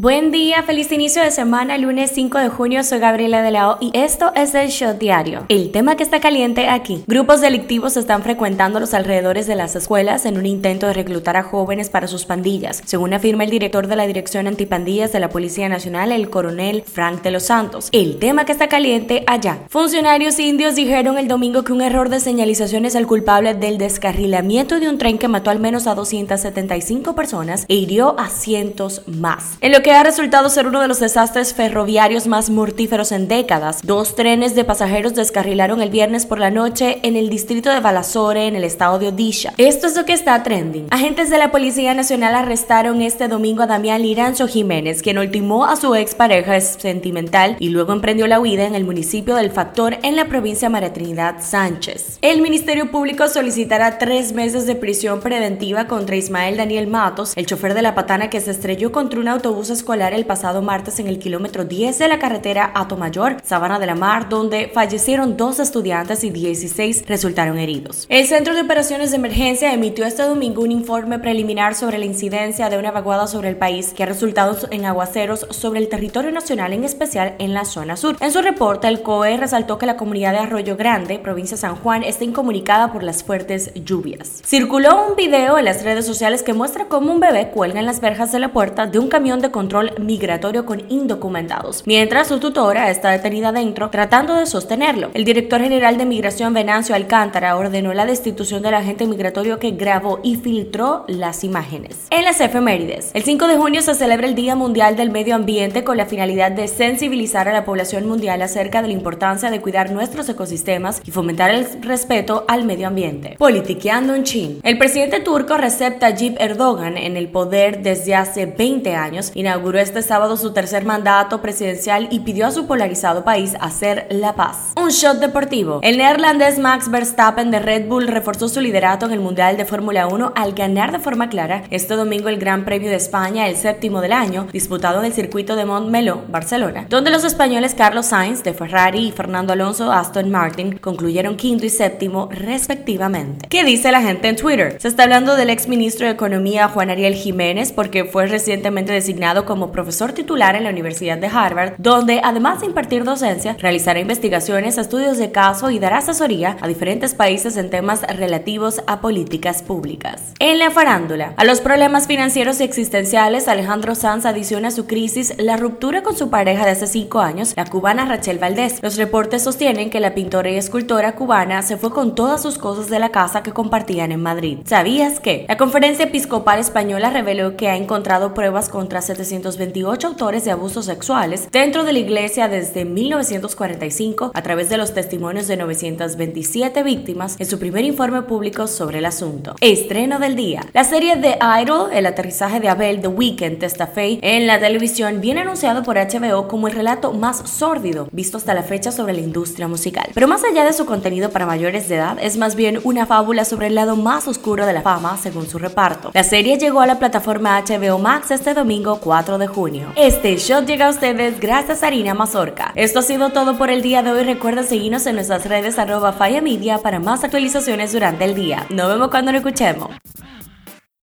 Buen día, feliz inicio de semana, lunes 5 de junio, soy Gabriela de la O y esto es el Shot Diario. El tema que está caliente aquí. Grupos delictivos están frecuentando los alrededores de las escuelas en un intento de reclutar a jóvenes para sus pandillas, según afirma el director de la Dirección Antipandillas de la Policía Nacional, el coronel Frank de los Santos. El tema que está caliente allá. Funcionarios indios dijeron el domingo que un error de señalización es el culpable del descarrilamiento de un tren que mató al menos a 275 personas e hirió a cientos más. En lo que que ha resultado ser uno de los desastres ferroviarios más mortíferos en décadas. Dos trenes de pasajeros descarrilaron el viernes por la noche en el distrito de Balasore, en el estado de Odisha. Esto es lo que está trending. Agentes de la Policía Nacional arrestaron este domingo a Damián Liranzo Jiménez, quien ultimó a su expareja sentimental y luego emprendió la huida en el municipio del Factor en la provincia María Trinidad Sánchez. El Ministerio Público solicitará tres meses de prisión preventiva contra Ismael Daniel Matos, el chofer de la patana que se estrelló contra un autobús escolar el pasado martes en el kilómetro 10 de la carretera Mayor, Sabana de la Mar, donde fallecieron dos estudiantes y 16 resultaron heridos. El Centro de Operaciones de Emergencia emitió este domingo un informe preliminar sobre la incidencia de una vaguada sobre el país que ha resultado en aguaceros sobre el territorio nacional, en especial en la zona sur. En su reporte, el COE resaltó que la comunidad de Arroyo Grande, provincia de San Juan, está incomunicada por las fuertes lluvias. Circuló un video en las redes sociales que muestra cómo un bebé cuelga en las verjas de la puerta de un camión de control control migratorio con indocumentados, mientras su tutora está detenida dentro tratando de sostenerlo. El director general de Migración Venancio Alcántara ordenó la destitución del agente migratorio que grabó y filtró las imágenes. En las efemérides, el 5 de junio se celebra el Día Mundial del Medio Ambiente con la finalidad de sensibilizar a la población mundial acerca de la importancia de cuidar nuestros ecosistemas y fomentar el respeto al medio ambiente. Politiqueando en Chin. El presidente turco Recep Tayyip Erdogan, en el poder desde hace 20 años, inauguró inauguró este sábado su tercer mandato presidencial y pidió a su polarizado país hacer la paz. Un shot deportivo. El neerlandés Max Verstappen de Red Bull reforzó su liderato en el Mundial de Fórmula 1 al ganar de forma clara este domingo el Gran Premio de España, el séptimo del año, disputado en el circuito de Montmeló, Barcelona, donde los españoles Carlos Sainz de Ferrari y Fernando Alonso Aston Martin concluyeron quinto y séptimo respectivamente. ¿Qué dice la gente en Twitter? Se está hablando del ex ministro de Economía Juan Ariel Jiménez porque fue recientemente designado como profesor titular en la Universidad de Harvard, donde además de impartir docencia, realizará investigaciones, estudios de caso y dará asesoría a diferentes países en temas relativos a políticas públicas. En la farándula, a los problemas financieros y existenciales, Alejandro Sanz adiciona a su crisis la ruptura con su pareja de hace cinco años, la cubana Rachel Valdés. Los reportes sostienen que la pintora y escultora cubana se fue con todas sus cosas de la casa que compartían en Madrid. ¿Sabías que? La Conferencia Episcopal Española reveló que ha encontrado pruebas contra 700 228 autores de abusos sexuales dentro de la iglesia desde 1945 a través de los testimonios de 927 víctimas en su primer informe público sobre el asunto. Estreno del día. La serie The Idol, el aterrizaje de Abel The Weeknd Testafei en la televisión, viene anunciado por HBO como el relato más sórdido visto hasta la fecha sobre la industria musical. Pero más allá de su contenido para mayores de edad, es más bien una fábula sobre el lado más oscuro de la fama según su reparto. La serie llegó a la plataforma HBO Max este domingo 4 de junio. Este shot llega a ustedes gracias a Harina Mazorca. Esto ha sido todo por el día de hoy. Recuerda seguirnos en nuestras redes arroba Media para más actualizaciones durante el día. Nos vemos cuando lo escuchemos.